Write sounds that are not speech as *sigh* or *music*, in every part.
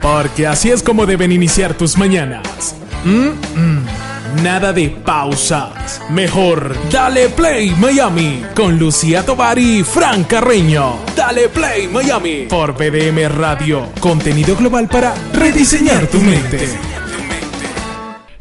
Porque así es como deben iniciar tus mañanas. Mm, mm. Nada de pausas. Mejor, dale play Miami con Lucía Tovar y Fran Carreño. Dale play Miami por BDM Radio. Contenido global para rediseñar tu mente.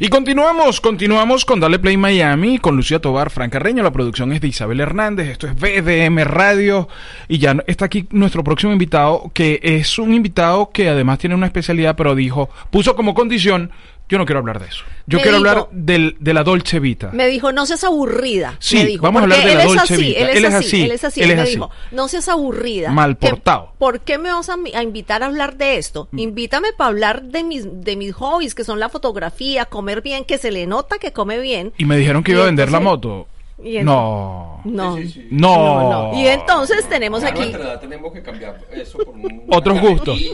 Y continuamos, continuamos con Dale Play Miami, con Lucía Tobar, Fran Carreño, la producción es de Isabel Hernández, esto es BDM Radio, y ya está aquí nuestro próximo invitado, que es un invitado que además tiene una especialidad, pero dijo, puso como condición yo no quiero hablar de eso. Yo Me quiero dijo- hablar del, de la Dolce Vita. Me dijo, no seas aburrida. Sí, me dijo, vamos a hablar de la Dolce así, Vita. Él es, Él es así, así, él es así. él Él es me así. dijo, no seas aburrida. Mal ¿Qué- portado. ¿Por qué me vas a, a invitar a hablar de esto? Mm. Invítame para hablar de mis, de mis hobbies, que son la fotografía, comer bien, que se le nota que come bien. Y me dijeron que iba a vender la moto. Y No. No. No. no. Y entonces tenemos A aquí... edad tenemos que cambiar eso por un, *laughs* Otros una gustos. *laughs*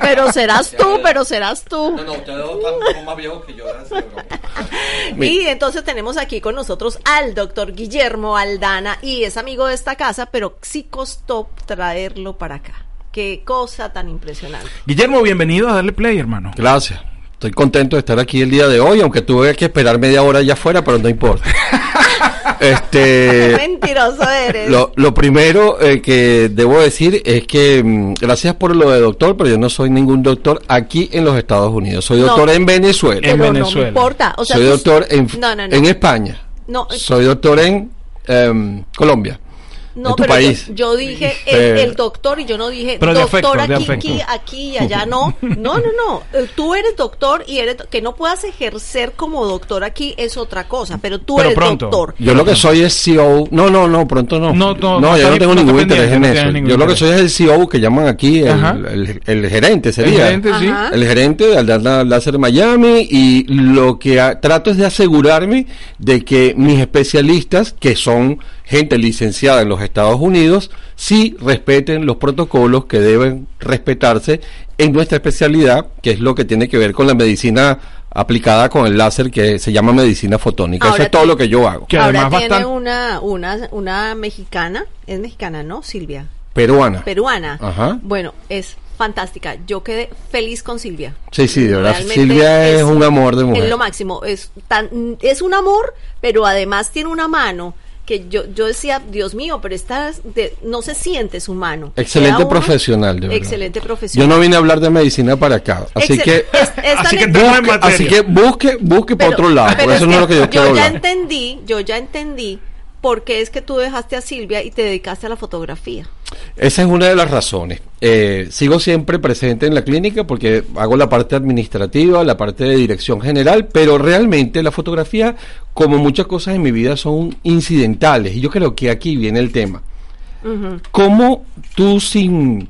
Pero serás tú, pero serás tú. No, no, ustedes están más viejos que yo. *laughs* Y entonces tenemos aquí con nosotros al doctor Guillermo Aldana y es amigo de esta casa, pero sí costó traerlo para acá. Qué cosa tan impresionante. Guillermo, bienvenido a Darle Play, hermano. Gracias. Estoy contento de estar aquí el día de hoy, aunque tuve que esperar media hora allá afuera, pero no importa. *laughs* este, Mentiroso eres. lo, lo primero eh, que debo decir es que mm, gracias por lo de doctor, pero yo no soy ningún doctor aquí en los Estados Unidos. Soy No. doctor en Venezuela. En Pero Venezuela. no me importa. O sea, soy tú- doctor en, No, no, no. en España. No, Soy doctor en em, Colombia. No, en tu pero país. Yo, yo dije el, el doctor y yo no dije Pero doctor afecto, aquí, aquí, aquí y allá no. *laughs* No, no, no. Eh, Tú eres doctor y eres que no puedas ejercer como doctor aquí es otra cosa, pero tú Pero eres pronto. doctor. Yo lo que soy es CEO. No, no, no, pronto no. No, no, no yo no tengo ningún interés en eso. Yo lo que soy es el CEO que llaman aquí el, el- el gerente, El sería. gerente, sí. El gerente de Aldana Láser Miami y lo que a- trato es de asegurarme de que mis especialistas, que son gente licenciada en los Estados Unidos, sí respeten los protocolos que deben respetarse en nuestra especialidad, que es lo que tiene que ver con la medicina aplicada con el láser que se llama medicina fotónica. Ahora Eso es todo lo que yo hago. Que Ahora además tiene bastante- una, una, una mexicana, es mexicana, ¿no? Silvia, Peruana. peruana. Ajá. Bueno, es fantástica. Yo quedé feliz con Silvia. Sí, sí, de verdad. Realmente Silvia es, un amor de mujer. Es lo máximo. Es, tan, es un amor, pero además tiene una mano que yo, yo decía, Dios mío, pero esta de- no se siente su mano. Excelente profesional, de verdad. Excelente Yo profesional. no vine a hablar de medicina para acá. Así Excel- que, es- esta Así que busque, materia. así que busque, busque por Pero- otro lado. Por eso es no es lo que yo quiero ya hablar. entendí, yo ya entendí por qué es que tú dejaste a Silvia y te dedicaste a la fotografía. Esa es una de las razones. Eh, sigo siempre presente en la clínica porque hago la parte administrativa, la parte de dirección general, pero realmente la fotografía, como muchas cosas en mi vida, son incidentales. Y yo creo que aquí viene el tema. ¿Cómo tú sin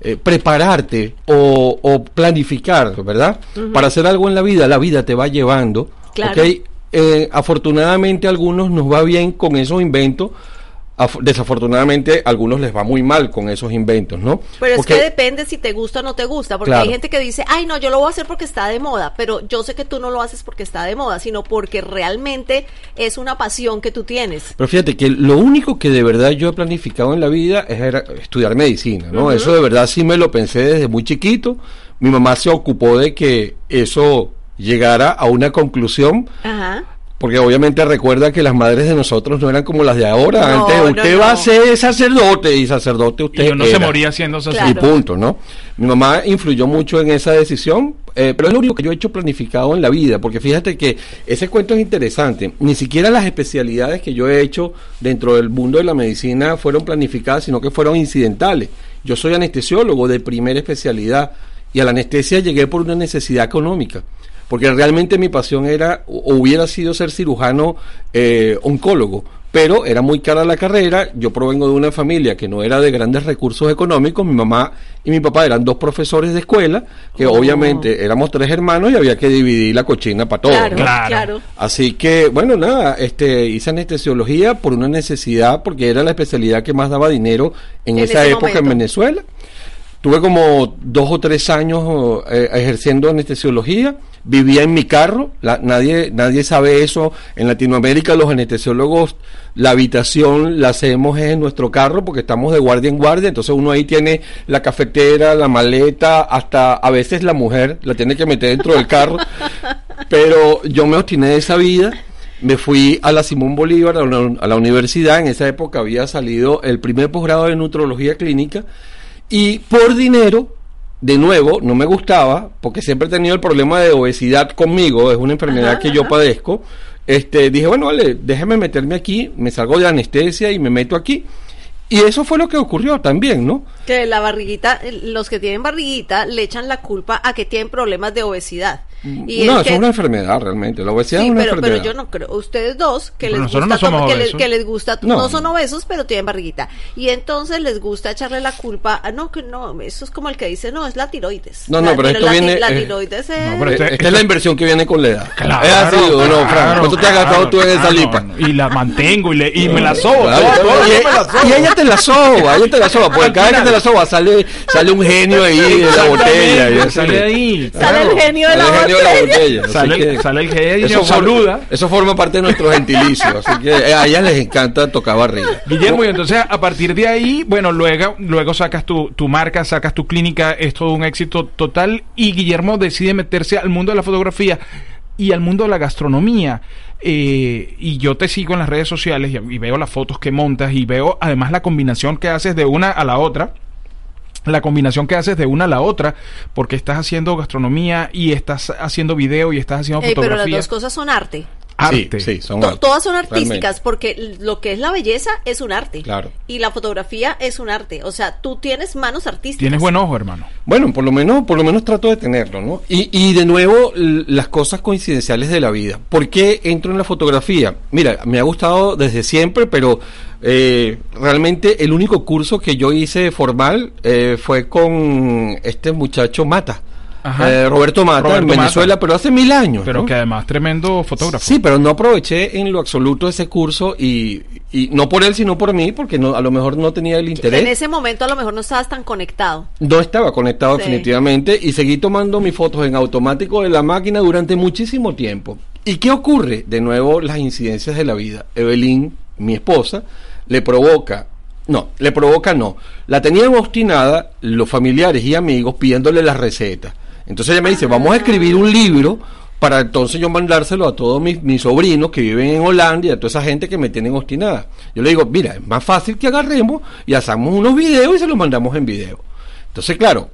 eh, prepararte o, o planificar, ¿verdad? Para hacer algo en la vida, la vida te va llevando. Claro. ¿ok? Eh, afortunadamente a algunos nos va bien con esos inventos. Af- desafortunadamente a algunos les va muy mal con esos inventos, ¿no? Pero Porque- es que depende si te gusta o no te gusta, porque Claro. hay gente que dice, ay, no, yo lo voy a hacer porque está de moda, pero yo sé que tú no lo haces porque está de moda, sino porque realmente es una pasión que tú tienes. Pero fíjate que lo único que de verdad yo he planificado en la vida es estudiar medicina, ¿no? Eso de verdad sí me lo pensé desde muy chiquito. Mi mamá se ocupó de que eso llegara a una conclusión, Ajá. porque obviamente recuerda que las madres de nosotros no eran como las de ahora. No, Antes no, usted no. va a ser sacerdote y sacerdote usted Y uno se moría haciendo Claro. así. Y punto, ¿no? Mi mamá influyó mucho en esa decisión, eh, pero es lo único que yo he hecho planificado en la vida, porque fíjate que ese cuento es interesante. Ni siquiera las especialidades que yo he hecho dentro del mundo de la medicina fueron planificadas, sino que fueron incidentales. Yo soy anestesiólogo de primera especialidad y a la anestesia llegué por una necesidad económica. Porque realmente mi pasión era, o hubiera sido ser cirujano eh, oncólogo, pero era muy cara la carrera. Yo provengo de una familia que no era de grandes recursos económicos. Mi mamá y mi papá eran dos profesores de escuela, que Oh. obviamente éramos tres hermanos y había que dividir la cochina para todos. Claro, ¿no? claro. Así que, bueno, nada, este, hice anestesiología por una necesidad, porque era la especialidad que más daba dinero en, En esa época en. Venezuela. Tuve como dos o tres años eh, ejerciendo anestesiología. Vivía en mi carro, la- nadie, nadie sabe eso. En Latinoamérica los anestesiólogos, la habitación la hacemos en nuestro carro porque estamos de guardia en guardia, entonces uno ahí tiene la cafetera, la maleta, hasta a veces la mujer la tiene que meter dentro del carro. *laughs* Pero yo me obstiné de esa vida. Me fui a la Simón Bolívar, a la, a la universidad. En esa época había salido el primer posgrado de nutrología clínica. Y por dinero, de nuevo, no me gustaba, porque siempre he tenido el problema de obesidad conmigo, es una enfermedad Ajá, que yo padezco. Este, dije, bueno, vale, déjeme meterme aquí, me salgo de anestesia y me meto aquí. Y eso fue lo que ocurrió también, ¿no? Que la barriguita, los que tienen barriguita le echan la culpa a que tienen problemas de obesidad. Y no, eso que- es una enfermedad realmente. La obesidad Sí, es una pero, pero enfermedad. yo no creo. Ustedes dos, que Pero les gusta, no somos que, les, que les gusta, No. no. son obesos, pero tienen barriguita. Y entonces les gusta echarle la culpa, a, no, que no, eso es como el que dice, no, es la tiroides. No, no, La- pero esto la, viene, La eh, tiroides es... no, pero Eh, este- Esta es la inversión que viene con la edad. Claro, es así, ¿o no, Fran? claro, ¿Cuánto te has gastado claro, tú en esa claro, lipa? Y la mantengo y, le, y me la sobo. Claro, y, ella te la soba, ella te la soba, porque cada vez que te la soba sale, sale un genio ahí de la botella. Sale ahí. Sale el genio de la el genio de la botella. Sale, que- el, sale el genio eso, for- boluda. eso forma parte de nuestro gentilicio, así que eh, a ellas les encanta tocar barriga. Guillermo, y entonces a partir de ahí, bueno, luego, luego sacas tu, tu marca, sacas tu clínica, es todo un éxito total y Guillermo decide meterse al mundo de la fotografía y al mundo de la gastronomía. Eh, y yo te sigo en las redes sociales y, y veo las fotos que montas y veo además la combinación que haces de una a la otra. La combinación que haces de una a la otra, porque estás haciendo gastronomía y estás haciendo video y estás haciendo Ey, pero las fotografía. dos cosas son arte. Arte. Sí, sí, son To- arte, todas son artísticas realmente. porque lo que es la belleza es un arte. Claro. Y la fotografía es un arte. O sea, tú tienes manos artísticas. Tienes buen ojo, hermano. Bueno, por lo menos, por lo menos trato de tenerlo, ¿no? Y, y de nuevo, las cosas coincidenciales de la vida. ¿Por qué entro en la fotografía? Mira, me ha gustado desde siempre, pero eh, realmente el único curso que yo hice formal eh, fue con este muchacho Mata, Ajá. eh, Roberto Mata, Roberto en Mata. Venezuela, pero hace mil años. Pero ¿no? que además tremendo fotógrafo. Sí, pero no aproveché en lo absoluto ese curso y, y no por él, sino por mí, porque no, a lo mejor no tenía el interés. En ese momento a lo mejor no estabas tan conectado. No estaba conectado Sí. definitivamente y seguí tomando mis fotos en automático de la máquina durante muchísimo tiempo. ¿Y qué ocurre? De nuevo, las incidencias de la vida. Evelyn, mi esposa, le provoca, no, le provoca no, la tenían obstinada los familiares y amigos pidiéndole las recetas. Entonces ella me dice, vamos a escribir un libro para entonces yo mandárselo a todos mis, mis sobrinos que viven en Holanda y a toda esa gente que me tienen obstinada. Yo le digo, mira, es más fácil que agarremos y hagamos unos videos y se los mandamos en video. Entonces, claro,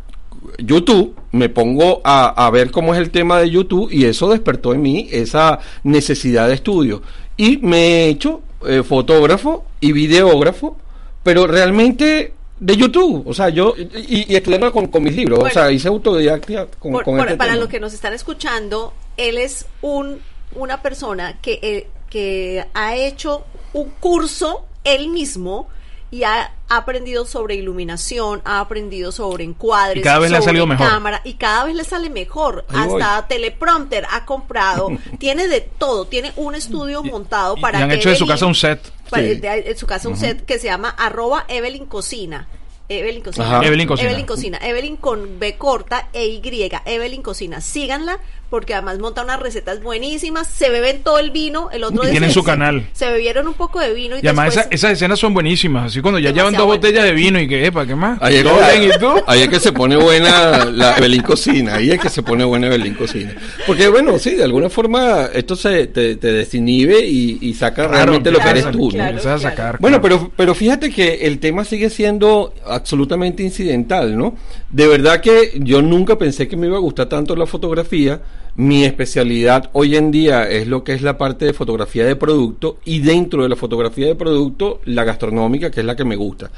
YouTube, me pongo a, a ver cómo es el tema de YouTube y eso despertó en mí esa necesidad de estudio. Y me he hecho eh, fotógrafo y videógrafo, pero realmente de YouTube. O sea, yo, y, y estudiando con, con mis libros, o sea, hice autodidacta con, Por- con por- este para tema. los que nos están escuchando, él es un una persona que, eh, que ha hecho un curso él mismo y ha aprendido sobre iluminación, ha aprendido sobre encuadres, Y cada vez le ha sobre salido mejor. cámara y cada vez le sale mejor. Ahí voy. Hasta teleprompter ha comprado, *laughs* tiene de todo, tiene un estudio montado Y- para y han hecho de su casa un set. para- Sí. de- en su casa un set que se llama arroba Evelyn Cocina. Evelyn Cocina. Evelyn Cocina. Evelyn Cocina. Evelyn con B corta e Y. Evelyn Cocina. Síganla porque además monta unas recetas buenísimas. Se beben todo el vino. El otro Y día tienen se- su canal. Se bebieron un poco de vino y, Y además después... esa- esas escenas son buenísimas. Así cuando ya llevan dos bueno. botellas de vino y que, epa, ¿qué más? Ahí es, ¿Todo que, bien? ¿Y tú? ahí es que se pone buena la Evelyn Cocina, ahí es que se pone buena Evelyn Cocina. Porque bueno, sí, de alguna forma esto se te, te desinhibe y, y saca Claro, realmente lo que eres tú. ¿no? claro. Empiezas a sacar. Bueno, pero, pero fíjate que el tema sigue siendo absolutamente incidental, ¿no? De verdad que yo nunca pensé que me iba a gustar tanto la fotografía. Mi especialidad hoy en día es lo que es la parte de fotografía de producto y dentro de la fotografía de producto, la gastronómica, que es la que me gusta.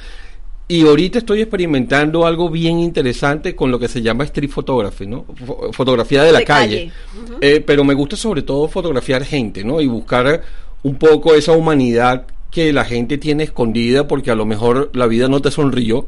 Y ahorita estoy experimentando algo bien interesante con lo que se llama street photography, ¿no? Fo- Fotografía de la De calle. Eh, pero me gusta sobre todo fotografiar gente, ¿no? Y buscar un poco esa humanidad que la gente tiene escondida porque a lo mejor la vida no te sonrió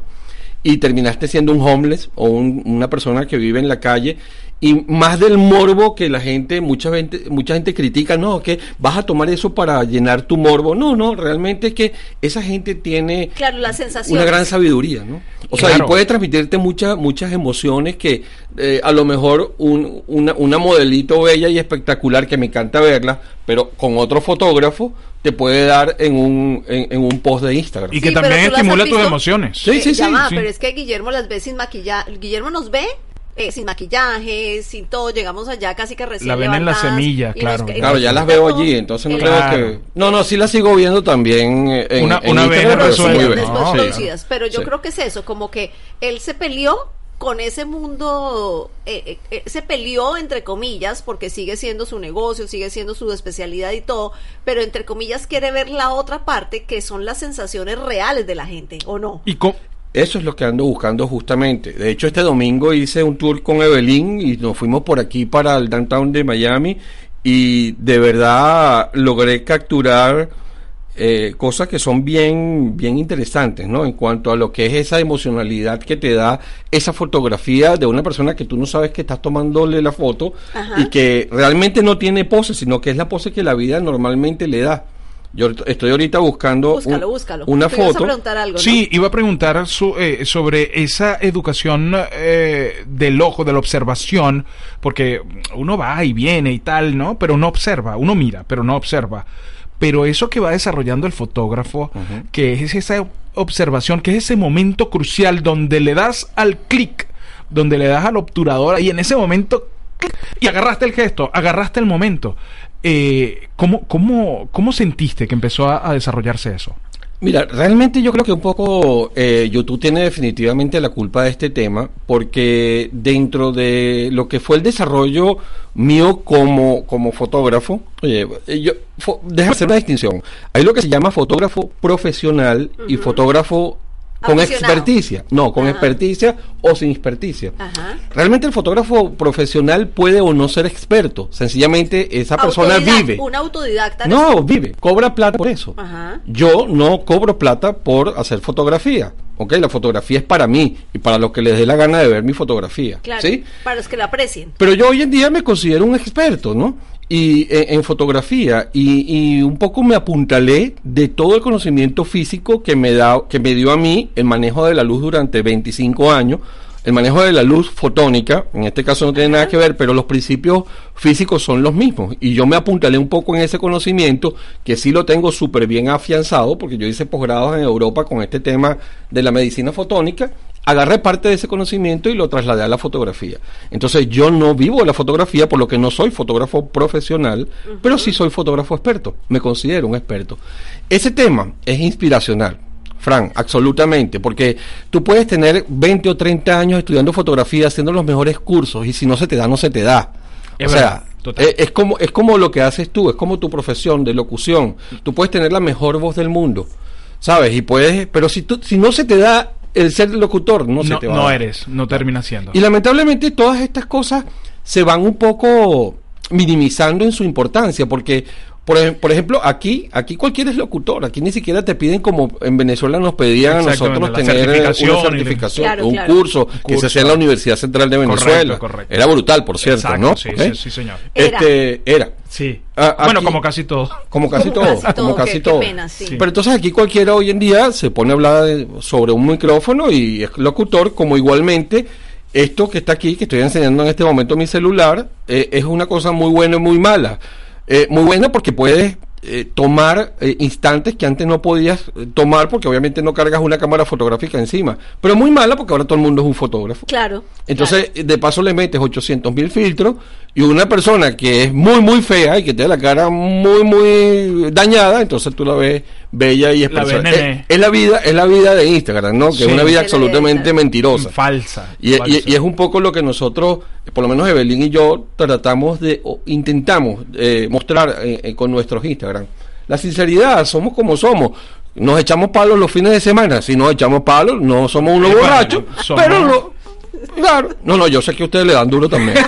y terminaste siendo un homeless o un- una persona que vive en la calle y más del morbo que la gente, mucha gente, mucha gente critica, no, que vas a tomar eso para llenar tu morbo. No, no, realmente es que esa gente tiene Claro, la sensación. una gran sabiduría, ¿no? O sea, y puede transmitirte muchas muchas emociones que eh, a lo mejor un- una, una modelito bella y espectacular que me encanta verla, pero con otro fotógrafo te puede dar en un en, en un post de Instagram. Y que Sí, también estimula tus emociones. Sí, sí, Eh, ya sí, va, sí. pero es que Guillermo las ve sin maquillaje. Guillermo nos ve eh, sin maquillaje, sin todo. Llegamos allá casi que recién La ven en la semilla, claro. nos- Claro, ya las veo allí, entonces no creo Claro. que... No, no, sí las sigo viendo también eh, en, Una- en una vez Instagram, pero sí. Pero yo Sí. creo que es eso, como que él se peleó con ese mundo, eh, eh, eh, se peleó entre comillas, porque sigue siendo su negocio, sigue siendo su especialidad y todo, pero entre comillas quiere ver la otra parte que son las sensaciones reales de la gente, ¿o no? Y co- Eso es lo que ando buscando justamente. De hecho, este domingo hice un tour con Evelyn y nos fuimos por aquí para el downtown de Miami y de verdad logré capturar eh, cosas que son bien, bien interesantes, ¿no? En cuanto a lo que es esa emocionalidad que te da esa fotografía de una persona que tú no sabes que estás tomándole la foto Ajá. y que realmente no tiene pose, sino que es la pose que la vida normalmente le da. Yo estoy ahorita buscando Búscalo, un- búscalo. una Tú ibas a foto. preguntar algo, ¿no? Sí, iba a preguntar su- eh, sobre esa educación eh, del ojo, de la observación, porque uno va y viene y tal, ¿no? Pero no observa, uno mira, pero no observa. Pero eso que va desarrollando el fotógrafo, que es esa observación, que es ese momento crucial donde le das al clic, donde le das al obturador y en ese momento y agarraste el gesto, agarraste el momento. Eh, ¿cómo, cómo, ¿Cómo sentiste que empezó a- a desarrollarse eso? Mira, realmente yo creo que un poco eh, YouTube tiene definitivamente la culpa de este tema, porque dentro de lo que fue el desarrollo mío como, como fotógrafo, oye, eh, yo, fo- déjame hacer una distinción. Hay lo que se llama fotógrafo profesional y fotógrafo con experticia. No, con Ajá. experticia o sin experticia. Ajá. Realmente el fotógrafo profesional puede o no ser experto. Sencillamente esa persona vive. Un autodidacta. No, vive, cobra plata por eso. Ajá. Yo no cobro plata por hacer fotografía. Ok, la fotografía es para mí y para los que les dé la gana de ver mi fotografía. Claro. ¿sí? Para los que la aprecien. Pero yo hoy en día me considero un experto, ¿no? Y eh, en fotografía y, y un poco me apuntalé de todo el conocimiento físico que me da, que me dio a mí el manejo de la luz durante 25 años, el manejo de la luz fotónica, en este caso no tiene nada que ver, pero los principios físicos son los mismos. Y yo me apuntalé un poco en ese conocimiento, que sí lo tengo súper bien afianzado, porque yo hice posgrados en Europa con este tema de la medicina fotónica, agarré parte de ese conocimiento y lo trasladé a la fotografía. Entonces yo no vivo de la fotografía, por lo que no soy fotógrafo profesional, pero sí soy fotógrafo experto, me considero un experto. Ese tema es inspiracional. Fran, absolutamente, porque tú puedes tener 20 o 30 años estudiando fotografía, haciendo los mejores cursos, y si no se te da, no se te da. Es o verdad, sea, total. es como, es como lo que haces tú, es como tu profesión de locución. Tú puedes tener la mejor voz del mundo, ¿sabes? Y puedes, pero si, tú, si no se te da el ser locutor, no, se te va a no eres, no terminas siendo. Y lamentablemente todas estas cosas se van un poco minimizando en su importancia, porque, por, por ejemplo, aquí, aquí cualquiera es locutor, aquí ni siquiera te piden como en Venezuela nos pedían a nosotros tener eh, certificación una certificación, Claro, un claro. curso, Un que se hacía en la Universidad Central de Venezuela. correcto. Era brutal, por cierto, Exacto, ¿no? sí, sí, sí, señor. Era. Este, era. Sí. Ah, bueno, aquí- como casi todo. Como casi todo, Casi todo, como casi qué- qué todo. pena, sí. Pero entonces aquí cualquiera hoy en día se pone a hablar de- sobre un micrófono y es locutor, como igualmente esto que está aquí, que estoy enseñando en este momento en mi celular, eh, es una cosa muy buena y muy mala. Eh, muy buena porque puedes eh, tomar eh, instantes que antes no podías eh, tomar porque obviamente no cargas una cámara fotográfica encima. Pero muy mala porque ahora todo el mundo es un fotógrafo. Claro. Entonces, de paso le metes 800 mil filtros y una persona que es muy, muy fea y que tiene la cara muy, muy dañada, entonces tú la ves bella y La expresiva. nene. Es, es la vida, es la vida de Instagram, ¿no? Que Sí. es una vida la absolutamente mentirosa. Falsa. Y, y- falsa. y es un poco lo que nosotros, por lo menos Evelyn y yo, tratamos de, o intentamos eh, mostrar eh, eh, con nuestros Instagram. La sinceridad, somos como somos. Nos echamos palos los fines de semana. Si nos echamos palos, no somos unos bueno, borrachos. somos- Pero no, claro. No, no, yo sé que ustedes le dan duro también. *laughs*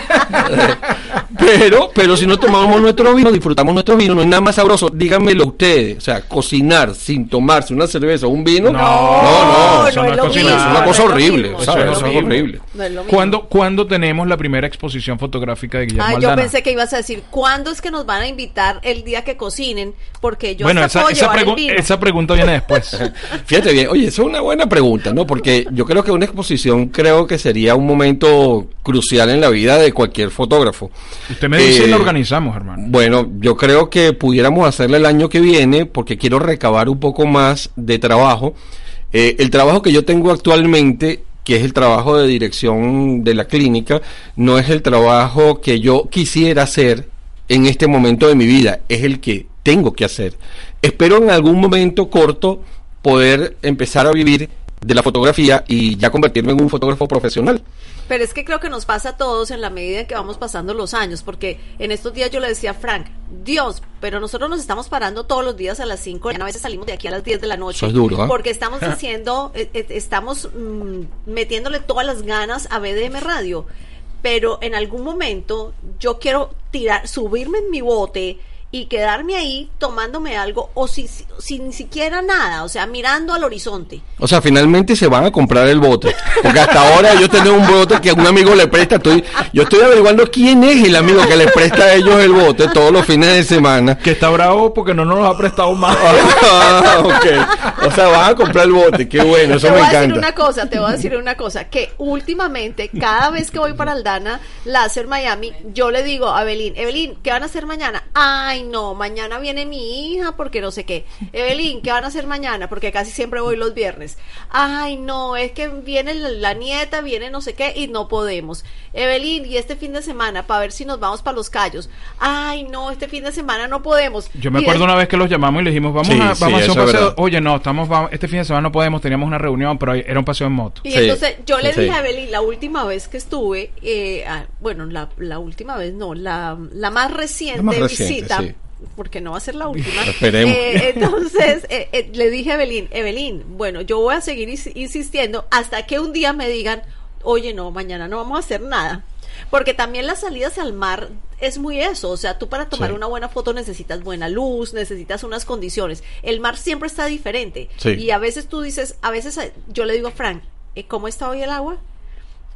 Pero, pero si no tomamos nuestro vino, disfrutamos nuestro vino, no es nada más sabroso. Díganmelo ustedes. O sea, cocinar sin tomarse una cerveza o un vino. No, no, no. eso no es cocinar. mismo, es una no cosa horrible, es Eso horrible. ¿Cuándo, ¿Cuándo tenemos la primera exposición fotográfica de Guillermo Ah, yo pensé que ibas a decir, ¿cuándo es que nos van a invitar el día que cocinen? Porque yo bueno, esa, puedo esa, pregu- vino. esa pregunta viene después. *laughs* Fíjate bien, oye, esa es una buena pregunta, ¿no? Porque yo creo que una exposición creo que sería un momento crucial en la vida de cualquier fotógrafo. Usted me dice y Eh, la organizamos, hermano. Bueno, yo creo que pudiéramos hacerla el año que viene porque quiero recabar un poco más de trabajo. Eh, el trabajo que yo tengo actualmente, que es el trabajo de dirección de la clínica, no es el trabajo que yo quisiera hacer en este momento de mi vida, es el que tengo que hacer. Espero en algún momento corto poder empezar a vivir de la fotografía y ya convertirme en un fotógrafo profesional. Pero es que creo que nos pasa a todos en la medida en que vamos pasando los años, porque en estos días yo le decía a Frank, Dios, pero nosotros nos estamos parando todos los días a las 5, a veces salimos de aquí a las 10 de la noche. Eso es duro, ¿ah? Porque estamos *laughs* haciendo, eh, eh, estamos mm, metiéndole todas las ganas a BDM Radio. Pero en algún momento yo quiero tirar, subirme en mi bote y quedarme ahí tomándome algo o si, si- sin ni siquiera nada, o sea, mirando al horizonte. O sea, finalmente se van a comprar el bote. Porque hasta ahora yo tengo un bote que un amigo le presta. Estoy, yo estoy averiguando quién es el amigo que le presta a ellos el bote todos los fines de semana. Que está bravo porque no nos ha prestado más. Ah, ok. O sea, van a comprar el bote. Qué bueno, eso te me voy a decir una cosa, te voy a decir una cosa, que últimamente, cada vez que voy para Aldana, Láser Miami, yo le digo a Evelyn, Evelyn, ¿qué van a hacer mañana? Ay, no, mañana viene mi hija porque no sé qué. Evelyn, ¿qué van a hacer mañana? Porque casi siempre voy los viernes. Ay, no, es que viene la, la nieta, viene no sé qué y no podemos. Evelyn, y este fin de semana, para ver si nos vamos para los callos. Ay, no, este fin de semana no podemos. Yo me Y acuerdo es- una vez que los llamamos y le dijimos, vamos Sí, a, sí, vamos a hacer un paseo. verdad. Oye, no, estamos, vamos, este fin de semana no podemos, teníamos una reunión, pero era un paseo en moto. Y Sí, entonces yo le sí, dije a Evelyn, la última vez que estuve, eh, ah, bueno, la, la última vez no, la, la más reciente La más reciente, visita, sí. Porque no va a ser la última. Esperemos. Eh, entonces eh, eh, le dije a Evelyn, Evelyn, bueno, yo voy a seguir ins- insistiendo hasta que un día me digan, oye, no, mañana no vamos a hacer nada. Porque también las salidas al mar es muy eso, o sea, tú para tomar Sí. una buena foto necesitas buena luz, necesitas unas condiciones. El mar siempre está diferente. Sí. Y a veces tú dices, a veces eh, yo le digo a Frank, ¿cómo está hoy el agua?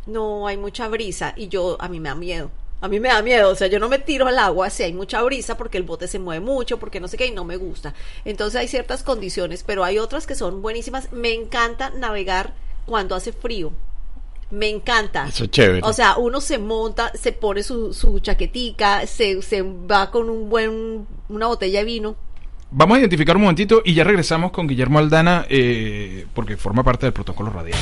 No, hay mucha brisa y yo, a mí me da miedo. A mí me da miedo, o sea, yo no me tiro al agua si hay mucha brisa porque el bote se mueve mucho, porque no sé qué, y no me gusta. Entonces hay ciertas condiciones, pero hay otras que son buenísimas. Me encanta navegar cuando hace frío. Me encanta. Eso es chévere. O sea, uno se monta, se pone su, su chaquetica, se, se va con un buen, una botella de vino. Vamos a identificar un momentito y ya regresamos con Guillermo Aldana, eh, porque forma parte del protocolo radial.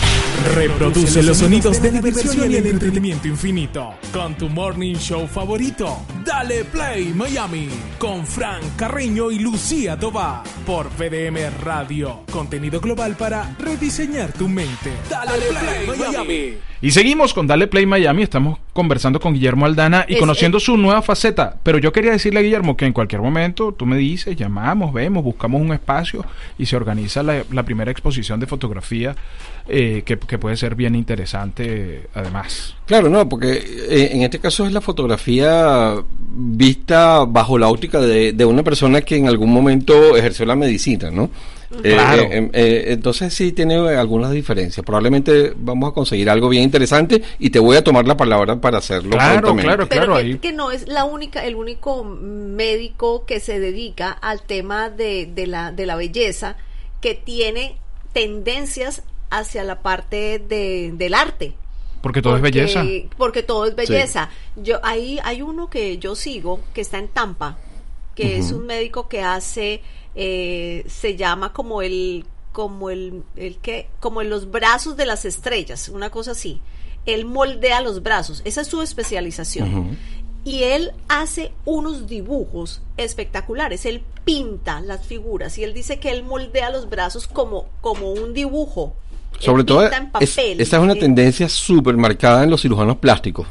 Reproduce los sonidos de diversión y el entretenimiento infinito con tu morning show favorito. Dale Play Miami con Frank Carreño y Lucía Tobar por VDM Radio. Contenido global para rediseñar tu mente. Dale, Play, Miami. Y seguimos con Dale Play Miami, estamos conversando con Guillermo Aldana y Es- conociendo su nueva faceta. Pero yo quería decirle a Guillermo que en cualquier momento tú me dices, llamamos, vemos, buscamos un espacio y se organiza la, la primera exposición de fotografía eh, que, que puede ser bien interesante además. Claro, no, porque eh, en este caso es la fotografía vista bajo la óptica de, de una persona que en algún momento ejerció la medicina, ¿no? Eh, Claro. eh, eh, entonces sí tiene algunas diferencias. Probablemente vamos a conseguir algo bien interesante y te voy a tomar la palabra para hacerlo. Claro, prontamente. claro. Pero que, ahí. que no es la única, el único médico que se dedica al tema de, de la, de la belleza, que tiene tendencias hacia la parte de, del arte. Porque todo Porque- es belleza. Porque todo es belleza. Yo ahí hay uno que yo sigo que está en Tampa, que es un médico que hace, eh, se llama como el, como el, el que, como en los brazos de las estrellas, una cosa así. Él moldea los brazos, esa es su especialización. Y él hace unos dibujos espectaculares. Él pinta las figuras y él dice que él moldea los brazos como, como un dibujo. Sobre todo, es- papel. esa es una Eh, tendencia súper marcada en los cirujanos plásticos.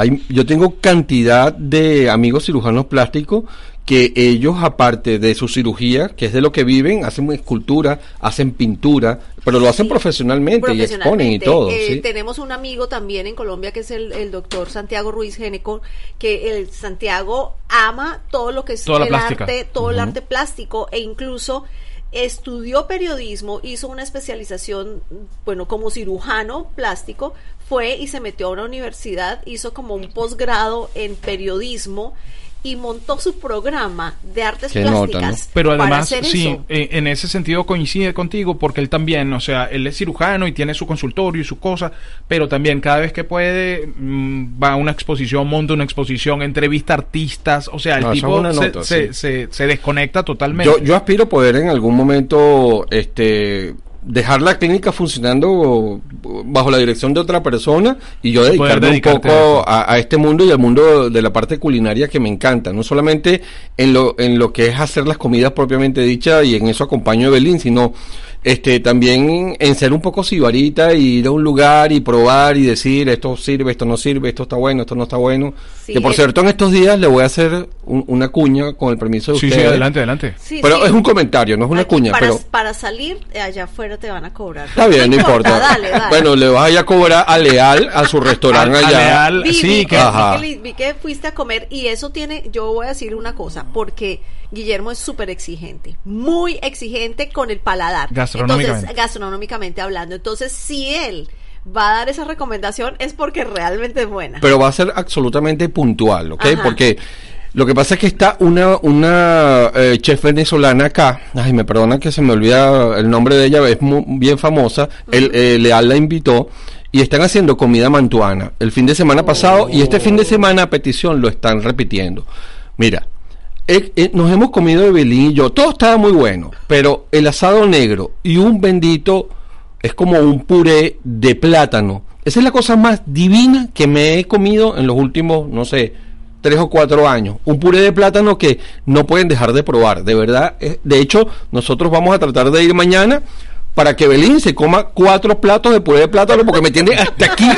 Hay, yo tengo cantidad de amigos cirujanos plásticos que ellos, aparte de su cirugía, que es de lo que viven, hacen escultura, hacen pintura, pero lo hacen profesionalmente, y exponen y todo. Eh, ¿sí? Tenemos un amigo también en Colombia que es el, el doctor Santiago Ruiz Géneco, que el Santiago ama todo lo que es Toda el arte, todo el arte plástico e incluso estudió periodismo, hizo una especialización, bueno, como cirujano plástico, fue y se metió a una universidad, hizo como un posgrado en periodismo y montó su programa de artes Qué nota, plásticas. ¿no? Pero para además, hacer sí, eso. eh, en ese sentido coincide contigo porque él también, o sea, él es cirujano y tiene su consultorio y su cosa, pero también cada vez que puede mm, va a una exposición, monta una exposición, entrevista artistas, o sea, el No, tipo nota, se- se desconecta totalmente. Yo, yo aspiro poder en algún momento este dejar la clínica funcionando bajo la dirección de otra persona y yo dedicarme un poco a, a este mundo y al mundo de la parte culinaria que me encanta, no solamente en lo, en lo que es hacer las comidas propiamente dichas y en eso acompaño a Evelyn, sino este también en ser un poco sibarita y ir a un lugar y probar y decir esto sirve, esto no sirve, esto está bueno, esto no está bueno. Sí, que por es- cierto en estos días le voy a hacer un- una cuña con el permiso de sí, sí, adelante, adelante. Sí, Pero sí. es un comentario, no es una Aquí, cuña, para, pero para salir allá afuera te van a cobrar. está bien, no importa. Dale, dale. Bueno, le vas a ir a cobrar a Leal a su *laughs* restaurante A- a allá. Leal, Vi, sí, vi que vi que li- vi que fuiste a comer y eso tiene, yo voy a decir una cosa, porque Guillermo es súper exigente, muy exigente con el paladar. Gastronómicamente. Entonces, gastronómicamente hablando. Entonces, si él va a dar esa recomendación es porque realmente es buena. Pero va a ser absolutamente puntual, ¿ok? Ajá. Porque lo que pasa es que está una, una eh, chef venezolana acá. Ay, me perdona que se me olvida el nombre de ella, es mu- bien famosa. El, eh, Leal la invitó. Y están haciendo comida mantuana el fin de semana pasado y este fin de semana a petición lo están repitiendo. Mira, nos hemos comido Evelyn y yo, todo estaba muy bueno, pero el asado negro y un bendito es como un puré de plátano. Esa es la cosa más divina que me he comido en los últimos, no sé, tres o cuatro años. Un puré de plátano que no pueden dejar de probar, de verdad. eh, De hecho, nosotros vamos a tratar de ir mañana para que Belín se coma cuatro platos de puré de plátano porque me tiene hasta aquí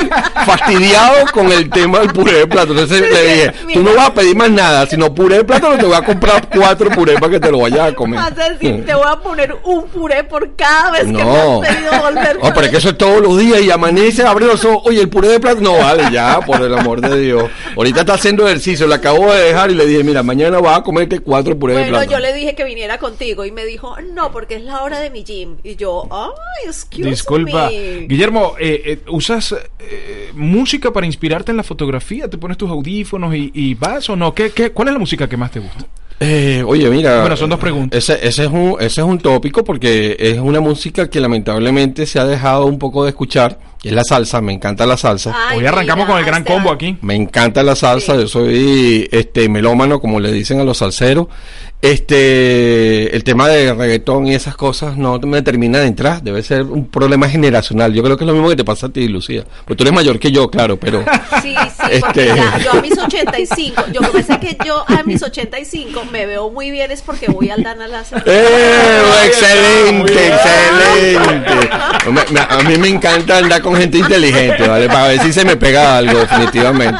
fastidiado con el tema del puré de plátano. Entonces le dije, tú no vas a pedir más nada, sino puré de plátano, te voy a comprar cuatro purés para que te lo vayas a comer. Vas a decir, te voy a poner un puré por cada vez que me has pedido volver. no, pero es que eso es todos los días y amanece, abre los ojos, oye, el puré de plátano, no vale, ya, por el amor de Dios. Ahorita está haciendo ejercicio, lo acabo de dejar y le dije, mira, mañana vas a comerte cuatro purés de Bueno, plátano. yo le dije que viniera contigo y me dijo, no, porque es la hora de mi gym. Y yo, ay, excuse Disculpa. me. Guillermo, eh, eh, ¿usas eh, música para inspirarte en la fotografía? ¿Te pones tus audífonos y, y vas o no? ¿Qué, qué, cuál es la música que más te gusta? Eh, oye, mira. Bueno, son dos preguntas. Ese, ese, es un, ese es un tópico porque es una música que lamentablemente se ha dejado un poco de escuchar. que Es la salsa, me encanta la salsa. Ay, Hoy arrancamos mira, con el gran combo aquí. Me encanta la salsa, Sí. yo soy este melómano, como le dicen a los salseros. Este, el tema de reggaetón y esas cosas no me termina de entrar, debe ser un problema generacional. Yo creo que es lo mismo que te pasa a ti, Lucía. Porque tú eres mayor que yo, claro, pero *laughs* Sí, sí, Este- ya, yo a mis *laughs* 85, yo pensé que yo a mis 85 me veo muy bien es porque voy al Dana Láser. ¡Eh! ¡Excelente! ¡Excelente! A mí me encanta andar con gente inteligente, ¿vale? Para ver si se me pega algo, definitivamente.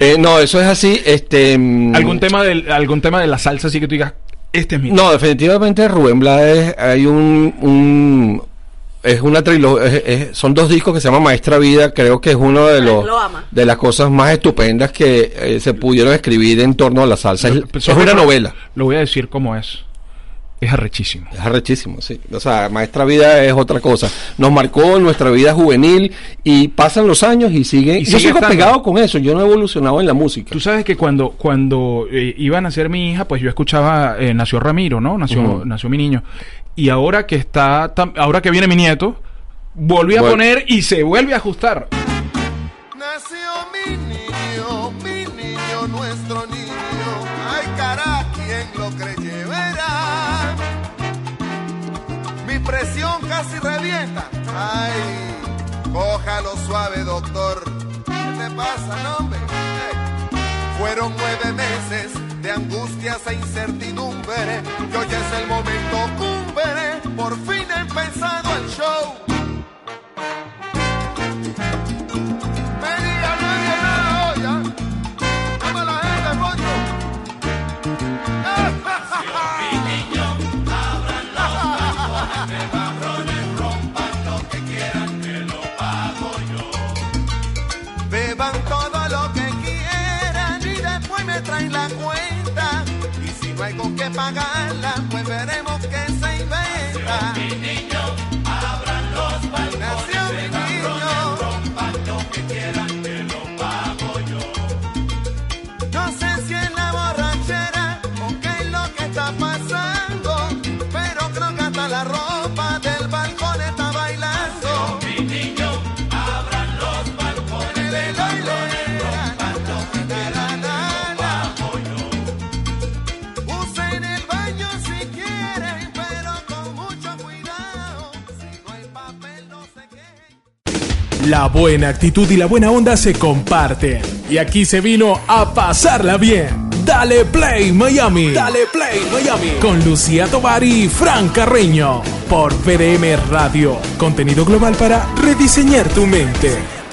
Eh, no, eso es así. Este, mm, ¿Algún tema, del, ¿Algún tema de la salsa así que tú digas, este es mi No, definitivamente Rubén Blades hay un, un es una trilogía, son dos discos que se llama Maestra Vida, creo que es uno de los lo de las cosas más estupendas que eh, se pudieron escribir en torno a la salsa. Es, es Sobre- una novela. Lo voy a decir como es. Es arrechísimo. Es arrechísimo, sí. O sea, Maestra Vida es otra cosa. Nos marcó nuestra vida juvenil y pasan los años y sigue. Y yo sigo estando. pegado con eso. Yo no he evolucionado en la música. Tú sabes que cuando, cuando eh, iba a nacer mi hija, pues yo escuchaba, eh, nació Ramiro, ¿no? Nació, nació mi niño. Y ahora que está, tam- ahora que viene mi nieto, volví a Bueno. poner y se vuelve a ajustar. Nació mi niño, casi revienta. Ay, cójalo suave, doctor. ¿Qué te pasa, no, hombre? Eh. Fueron nueve meses de angustias e incertidumbre. Y hoy es el momento cumbre. Por fin ha empezado el show. La buena actitud y la buena onda se comparten. Y aquí se vino a pasarla bien. Dale Play Miami. Dale Play Miami. Con Lucía Tobar y Fran Carreño. Por PDM Radio. Contenido global para rediseñar tu mente.